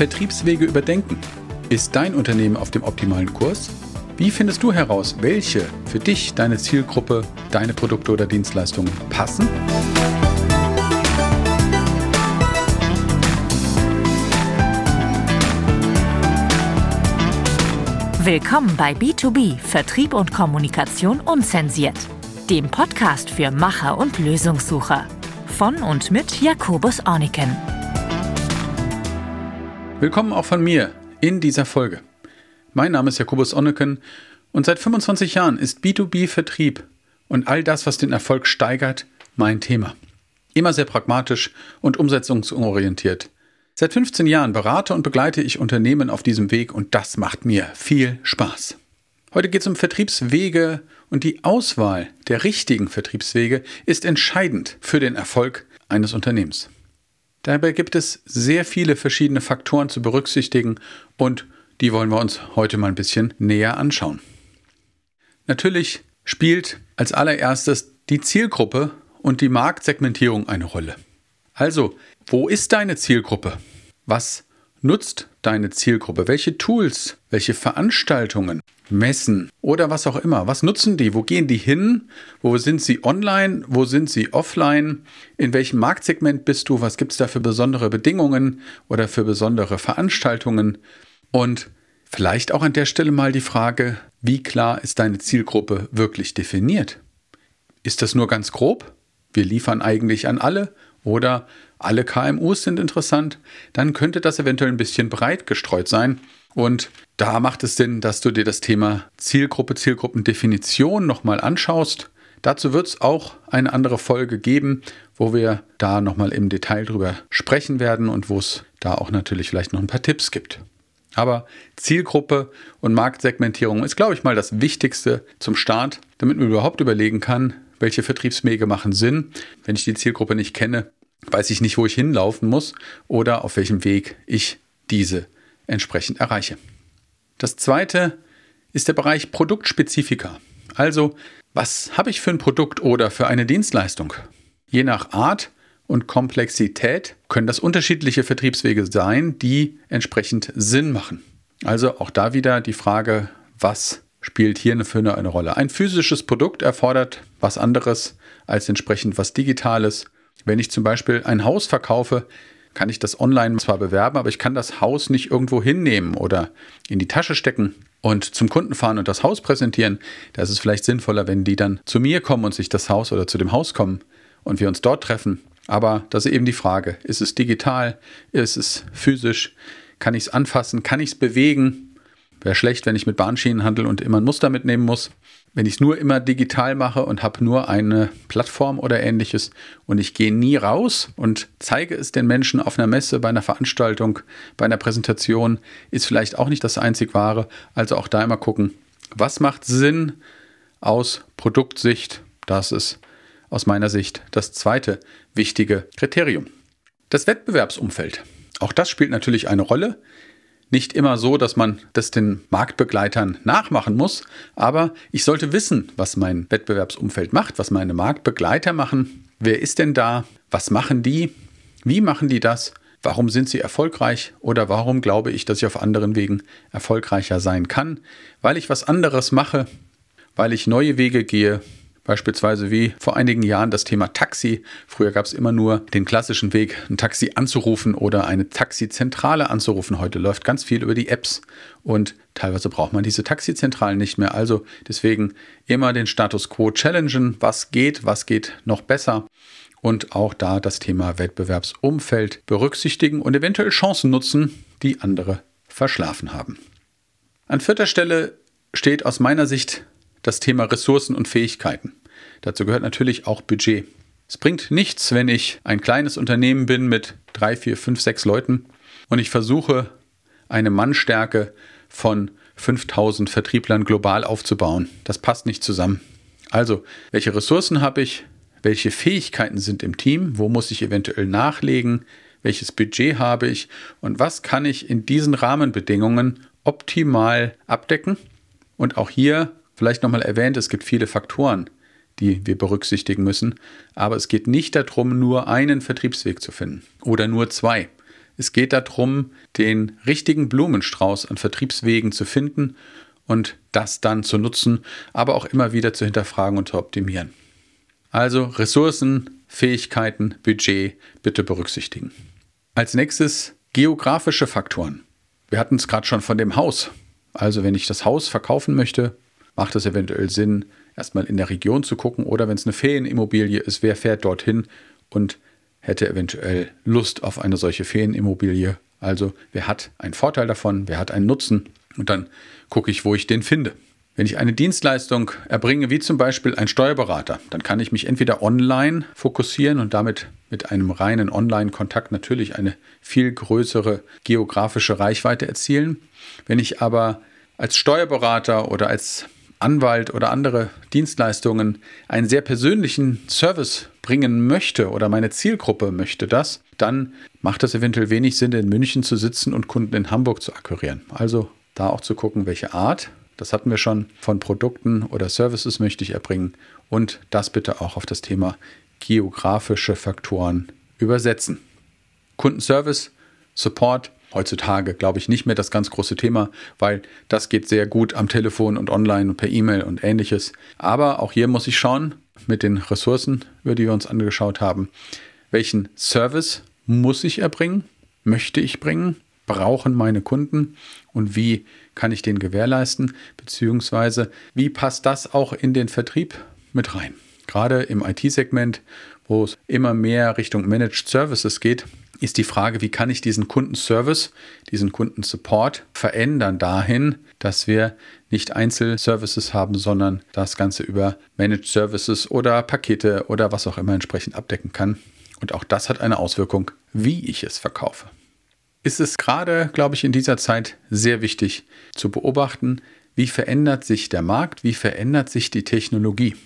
Vertriebswege überdenken. Ist dein Unternehmen auf dem optimalen Kurs? Wie findest du heraus, welche für dich, deine Zielgruppe, deine Produkte oder Dienstleistungen passen? Willkommen bei B2B Vertrieb und Kommunikation unzensiert, dem Podcast für Macher und Lösungssucher. Von und mit Jakobus Orniken. Willkommen auch von mir in dieser Folge. Mein Name ist Jakobus Onneken und seit 25 Jahren ist B2B-Vertrieb und all das, was den Erfolg steigert, mein Thema. Immer sehr pragmatisch und umsetzungsorientiert. Seit 15 Jahren berate und begleite ich Unternehmen auf diesem Weg und das macht mir viel Spaß. Heute geht es um Vertriebswege und die Auswahl der richtigen Vertriebswege ist entscheidend für den Erfolg eines Unternehmens. Dabei gibt es sehr viele verschiedene Faktoren zu berücksichtigen und die wollen wir uns heute mal ein bisschen näher anschauen. Natürlich spielt als allererstes die Zielgruppe und die Marktsegmentierung eine Rolle. Also, wo ist deine Zielgruppe? Was nutzt deine Zielgruppe? Welche Tools, welche Veranstaltungen, Messen oder was auch immer? Was nutzen die? Wo gehen die hin? Wo sind sie online? Wo sind sie offline? In welchem Marktsegment bist du? Was gibt es da für besondere Bedingungen oder für besondere Veranstaltungen? Und vielleicht auch an der Stelle mal die Frage, wie klar ist deine Zielgruppe wirklich definiert? Ist das nur ganz grob? Wir liefern eigentlich an alle oder alle KMUs sind interessant, dann könnte das eventuell ein bisschen breit gestreut sein. Und da macht es Sinn, dass du dir das Thema Zielgruppe, Zielgruppendefinition nochmal anschaust. Dazu wird es auch eine andere Folge geben, wo wir da nochmal im Detail drüber sprechen werden und wo es da auch natürlich vielleicht noch ein paar Tipps gibt. Aber Zielgruppe und Marktsegmentierung ist, glaube ich, mal das Wichtigste zum Start, damit man überhaupt überlegen kann, welche Vertriebswege machen Sinn. Wenn ich die Zielgruppe nicht kenne, weiß ich nicht, wo ich hinlaufen muss oder auf welchem Weg ich diese entsprechend erreiche. Das zweite ist der Bereich Produktspezifika. Also, was habe ich für ein Produkt oder für eine Dienstleistung? Je nach Art und Komplexität können das unterschiedliche Vertriebswege sein, die entsprechend Sinn machen. Also auch da wieder die Frage, was spielt hier für eine Rolle? Ein physisches Produkt erfordert was anderes als entsprechend was Digitales. Wenn ich zum Beispiel ein Haus verkaufe, kann ich das online zwar bewerben, aber ich kann das Haus nicht irgendwo hinnehmen oder in die Tasche stecken und zum Kunden fahren und das Haus präsentieren. Da ist es vielleicht sinnvoller, wenn die dann zu mir kommen und sich das Haus oder zu dem Haus kommen und wir uns dort treffen. Aber das ist eben die Frage. Ist es digital? Ist es physisch? Kann ich es anfassen? Kann ich es bewegen? Wäre schlecht, wenn ich mit Bahnschienen handle und immer ein Muster mitnehmen muss. Wenn ich es nur immer digital mache und habe nur eine Plattform oder ähnliches und ich gehe nie raus und zeige es den Menschen auf einer Messe, bei einer Veranstaltung, bei einer Präsentation, ist vielleicht auch nicht das einzig wahre. Also auch da immer gucken, was macht Sinn aus Produktsicht. Das ist aus meiner Sicht das zweite wichtige Kriterium. Das Wettbewerbsumfeld. Auch das spielt natürlich eine Rolle nicht immer so, dass man das den Marktbegleitern nachmachen muss, aber ich sollte wissen, was mein Wettbewerbsumfeld macht, was meine Marktbegleiter machen. Wer ist denn da? Was machen die? Wie machen die das? Warum sind sie erfolgreich oder warum glaube ich, dass ich auf anderen Wegen erfolgreicher sein kann? Weil ich was anderes mache, weil ich neue Wege gehe, Beispielsweise wie vor einigen Jahren das Thema Taxi. Früher gab es immer nur den klassischen Weg, ein Taxi anzurufen oder eine Taxizentrale anzurufen. Heute läuft ganz viel über die Apps und teilweise braucht man diese Taxizentralen nicht mehr. Also deswegen immer den Status quo challengen. Was geht, was geht noch besser? Und auch da das Thema Wettbewerbsumfeld berücksichtigen und eventuell Chancen nutzen, die andere verschlafen haben. An vierter Stelle steht aus meiner Sicht das Thema Ressourcen und Fähigkeiten. Dazu gehört natürlich auch Budget. Es bringt nichts, wenn ich ein kleines Unternehmen bin mit drei, vier, fünf, sechs Leuten und ich versuche, eine Mannstärke von 5000 Vertrieblern global aufzubauen. Das passt nicht zusammen. Also, welche Ressourcen habe ich? Welche Fähigkeiten sind im Team? Wo muss ich eventuell nachlegen? Welches Budget habe ich? Und was kann ich in diesen Rahmenbedingungen optimal abdecken? Und auch hier vielleicht nochmal erwähnt, es gibt viele Faktoren, die wir berücksichtigen müssen. Aber es geht nicht darum, nur einen Vertriebsweg zu finden oder nur zwei. Es geht darum, den richtigen Blumenstrauß an Vertriebswegen zu finden und das dann zu nutzen, aber auch immer wieder zu hinterfragen und zu optimieren. Also Ressourcen, Fähigkeiten, Budget bitte berücksichtigen. Als nächstes geografische Faktoren. Wir hatten es gerade schon von dem Haus. Also wenn ich das Haus verkaufen möchte, macht es eventuell Sinn, erstmal in der Region zu gucken oder wenn es eine Ferienimmobilie ist, wer fährt dorthin und hätte eventuell Lust auf eine solche Ferienimmobilie. Also wer hat einen Vorteil davon, wer hat einen Nutzen und dann gucke ich, wo ich den finde. Wenn ich eine Dienstleistung erbringe, wie zum Beispiel ein Steuerberater, dann kann ich mich entweder online fokussieren und damit mit einem reinen Online-Kontakt natürlich eine viel größere geografische Reichweite erzielen. Wenn ich aber als Steuerberater oder als Anwalt oder andere Dienstleistungen einen sehr persönlichen Service bringen möchte oder meine Zielgruppe möchte das, dann macht es eventuell wenig Sinn, in München zu sitzen und Kunden in Hamburg zu akquirieren. Also da auch zu gucken, welche Art, das hatten wir schon, von Produkten oder Services möchte ich erbringen und das bitte auch auf das Thema geografische Faktoren übersetzen. Kundenservice, Support, heutzutage, glaube ich, nicht mehr das ganz große Thema, weil das geht sehr gut am Telefon und online und per E-Mail und ähnliches. Aber auch hier muss ich schauen, mit den Ressourcen, über die wir uns angeschaut haben, welchen Service muss ich erbringen, möchte ich bringen, brauchen meine Kunden und wie kann ich den gewährleisten, beziehungsweise wie passt das auch in den Vertrieb mit rein. Gerade im IT-Segment, wo es immer mehr Richtung Managed Services geht, ist die Frage, wie kann ich diesen Kundenservice, diesen Kundensupport verändern dahin, dass wir nicht Einzelservices haben, sondern das Ganze über Managed Services oder Pakete oder was auch immer entsprechend abdecken kann. Und auch das hat eine Auswirkung, wie ich es verkaufe. Ist es gerade, glaube ich, in dieser Zeit sehr wichtig zu beobachten, wie verändert sich der Markt, wie verändert sich die Technologie.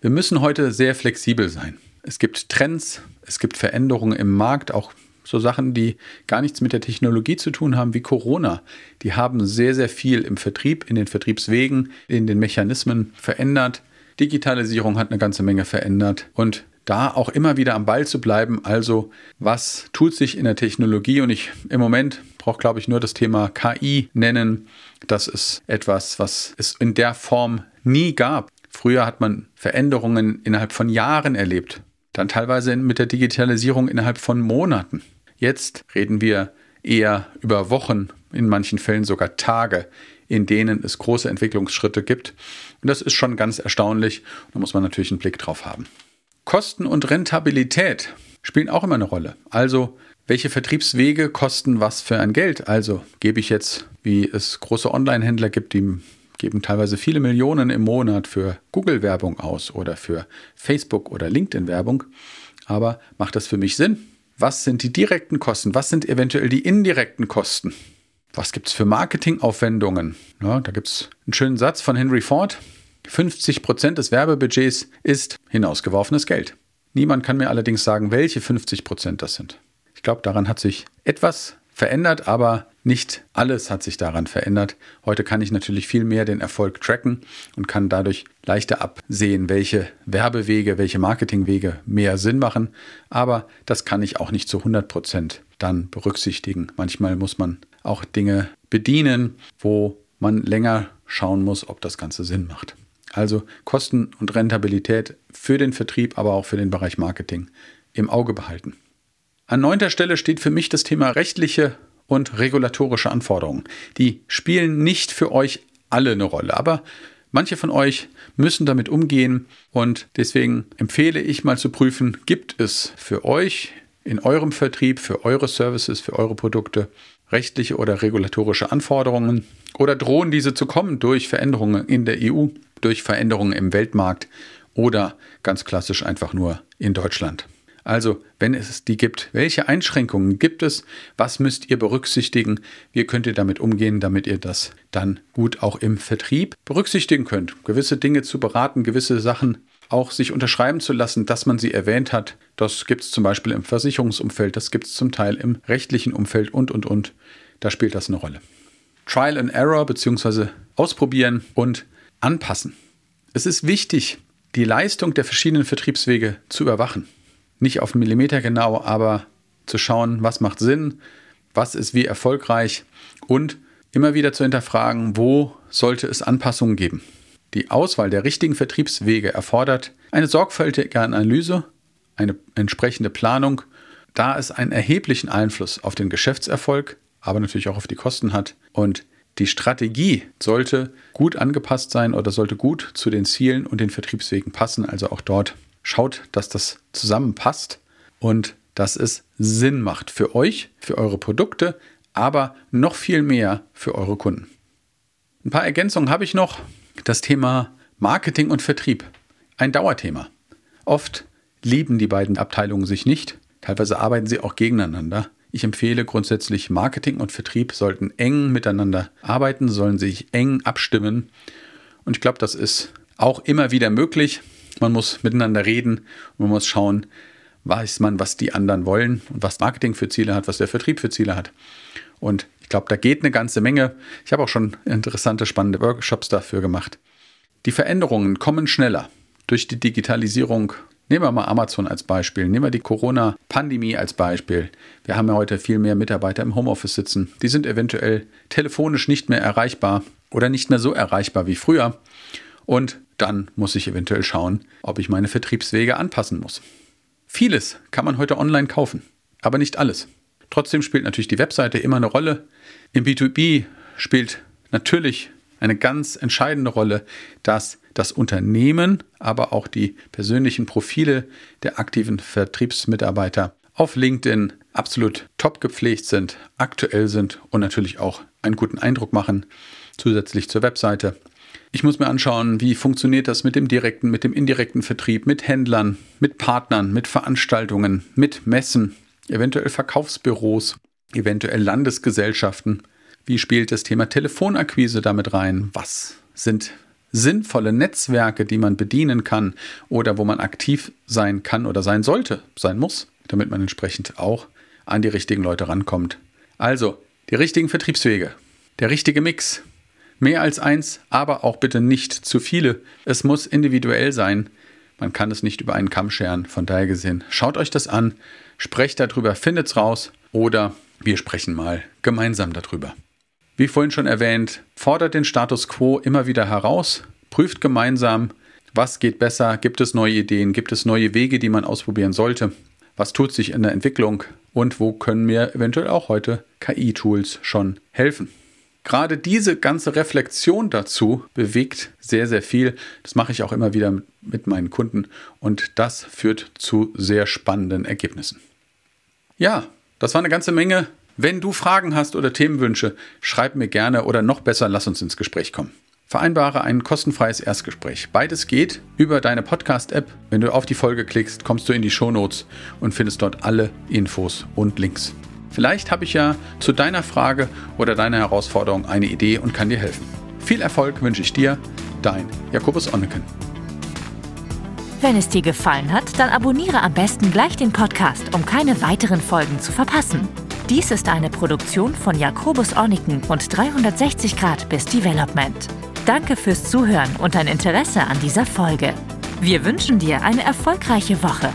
Wir müssen heute sehr flexibel sein. Es gibt Trends, es gibt Veränderungen im Markt, auch so Sachen, die gar nichts mit der Technologie zu tun haben, wie Corona. Die haben sehr, sehr viel im Vertrieb, in den Vertriebswegen, in den Mechanismen verändert. Digitalisierung hat eine ganze Menge verändert. Und da auch immer wieder am Ball zu bleiben. Also, was tut sich in der Technologie? Und ich im Moment brauche, glaube ich, nur das Thema KI nennen. Das ist etwas, was es in der Form nie gab. Früher hat man Veränderungen innerhalb von Jahren erlebt. Dann teilweise mit der Digitalisierung innerhalb von Monaten. Jetzt reden wir eher über Wochen, in manchen Fällen sogar Tage, in denen es große Entwicklungsschritte gibt. Und das ist schon ganz erstaunlich. Da muss man natürlich einen Blick drauf haben. Kosten und Rentabilität spielen auch immer eine Rolle. Also, welche Vertriebswege kosten was für ein Geld? Also, gebe ich jetzt, wie es große Online-Händler gibt, die geben teilweise viele Millionen im Monat für Google-Werbung aus oder für Facebook- oder LinkedIn-Werbung. Aber macht das für mich Sinn? Was sind die direkten Kosten? Was sind eventuell die indirekten Kosten? Was gibt es für Marketingaufwendungen? Ja, da gibt es einen schönen Satz von Henry Ford. 50 Prozent des Werbebudgets ist hinausgeworfenes Geld. Niemand kann mir allerdings sagen, welche 50 Prozent das sind. Ich glaube, daran hat sich etwas verändert, aber nicht alles hat sich daran verändert. Heute kann ich natürlich viel mehr den Erfolg tracken und kann dadurch leichter absehen, welche Werbewege, welche Marketingwege mehr Sinn machen. Aber das kann ich auch nicht zu 100 Prozent dann berücksichtigen. Manchmal muss man auch Dinge bedienen, wo man länger schauen muss, ob das Ganze Sinn macht. Also Kosten und Rentabilität für den Vertrieb, aber auch für den Bereich Marketing im Auge behalten. An neunter Stelle steht für mich das Thema rechtliche und regulatorische Anforderungen. Die spielen nicht für euch alle eine Rolle, aber manche von euch müssen damit umgehen und deswegen empfehle ich mal zu prüfen, gibt es für euch in eurem Vertrieb, für eure Services, für eure Produkte rechtliche oder regulatorische Anforderungen oder drohen diese zu kommen durch Veränderungen in der EU, durch Veränderungen im Weltmarkt oder ganz klassisch einfach nur in Deutschland. Also, wenn es die gibt, welche Einschränkungen gibt es? Was müsst ihr berücksichtigen? Wie könnt ihr damit umgehen, damit ihr das dann gut auch im Vertrieb berücksichtigen könnt? Gewisse Dinge zu beraten, gewisse Sachen auch sich unterschreiben zu lassen, dass man sie erwähnt hat. Das gibt es zum Beispiel im Versicherungsumfeld, das gibt es zum Teil im rechtlichen Umfeld und, und, und. Da spielt das eine Rolle. Trial and Error bzw. ausprobieren und anpassen. Es ist wichtig, die Leistung der verschiedenen Vertriebswege zu überwachen nicht auf Millimeter genau, aber zu schauen, was macht Sinn, was ist wie erfolgreich und immer wieder zu hinterfragen, wo sollte es Anpassungen geben. Die Auswahl der richtigen Vertriebswege erfordert eine sorgfältige Analyse, eine entsprechende Planung, da es einen erheblichen Einfluss auf den Geschäftserfolg, aber natürlich auch auf die Kosten hat. Und die Strategie sollte gut angepasst sein oder sollte gut zu den Zielen und den Vertriebswegen passen. Also auch dort schaut, dass das zusammenpasst und dass es Sinn macht für euch, für eure Produkte, aber noch viel mehr für eure Kunden. Ein paar Ergänzungen habe ich noch. Das Thema Marketing und Vertrieb. Ein Dauerthema. Oft lieben die beiden Abteilungen sich nicht. Teilweise arbeiten sie auch gegeneinander. Ich empfehle grundsätzlich, Marketing und Vertrieb sollten eng miteinander arbeiten, sollen sich eng abstimmen. Und ich glaube, das ist auch immer wieder möglich. Man muss miteinander reden und man muss schauen, weiß man, was die anderen wollen und was Marketing für Ziele hat, was der Vertrieb für Ziele hat. Und ich glaube, da geht eine ganze Menge. Ich habe auch schon interessante, spannende Workshops dafür gemacht. Die Veränderungen kommen schneller durch die Digitalisierung. Nehmen wir mal Amazon als Beispiel. Nehmen wir die Corona-Pandemie als Beispiel. Wir haben ja heute viel mehr Mitarbeiter im Homeoffice sitzen. Die sind eventuell telefonisch nicht mehr erreichbar oder nicht mehr so erreichbar wie früher. Und dann muss ich eventuell schauen, ob ich meine Vertriebswege anpassen muss. Vieles kann man heute online kaufen, aber nicht alles. Trotzdem spielt natürlich die Webseite immer eine Rolle. Im B2B spielt natürlich eine ganz entscheidende Rolle, dass das Unternehmen, aber auch die persönlichen Profile der aktiven Vertriebsmitarbeiter auf LinkedIn absolut top gepflegt sind, aktuell sind und natürlich auch einen guten Eindruck machen, zusätzlich zur Webseite. Ich muss mir anschauen, wie funktioniert das mit dem direkten, mit dem indirekten Vertrieb, mit Händlern, mit Partnern, mit Veranstaltungen, mit Messen, eventuell Verkaufsbüros, eventuell Landesgesellschaften. Wie spielt das Thema Telefonakquise damit rein? Was sind sinnvolle Netzwerke, die man bedienen kann oder wo man aktiv sein kann oder sein sollte, sein muss, damit man entsprechend auch an die richtigen Leute rankommt. Also, die richtigen Vertriebswege, der richtige Mix, Mehr als eins, aber auch bitte nicht zu viele. Es muss individuell sein. Man kann es nicht über einen Kamm scheren. Von daher gesehen, schaut euch das an, sprecht darüber, findet's raus oder wir sprechen mal gemeinsam darüber. Wie vorhin schon erwähnt, fordert den Status quo immer wieder heraus, prüft gemeinsam, was geht besser, gibt es neue Ideen, gibt es neue Wege, die man ausprobieren sollte, was tut sich in der Entwicklung und wo können mir eventuell auch heute KI-Tools schon helfen. Gerade diese ganze Reflexion dazu bewegt sehr, sehr viel. Das mache ich auch immer wieder mit meinen Kunden und das führt zu sehr spannenden Ergebnissen. Ja, das war eine ganze Menge. Wenn du Fragen hast oder Themenwünsche, schreib mir gerne oder noch besser, lass uns ins Gespräch kommen. Vereinbare ein kostenfreies Erstgespräch. Beides geht über deine Podcast-App. Wenn du auf die Folge klickst, kommst du in die Shownotes und findest dort alle Infos und Links. Vielleicht habe ich ja zu deiner Frage oder deiner Herausforderung eine Idee und kann dir helfen. Viel Erfolg wünsche ich dir, dein Jakobus Onneken. Wenn es dir gefallen hat, dann abonniere am besten gleich den Podcast, um keine weiteren Folgen zu verpassen. Dies ist eine Produktion von Jakobus Orniken und 360 Grad bis Development. Danke fürs Zuhören und dein Interesse an dieser Folge. Wir wünschen dir eine erfolgreiche Woche.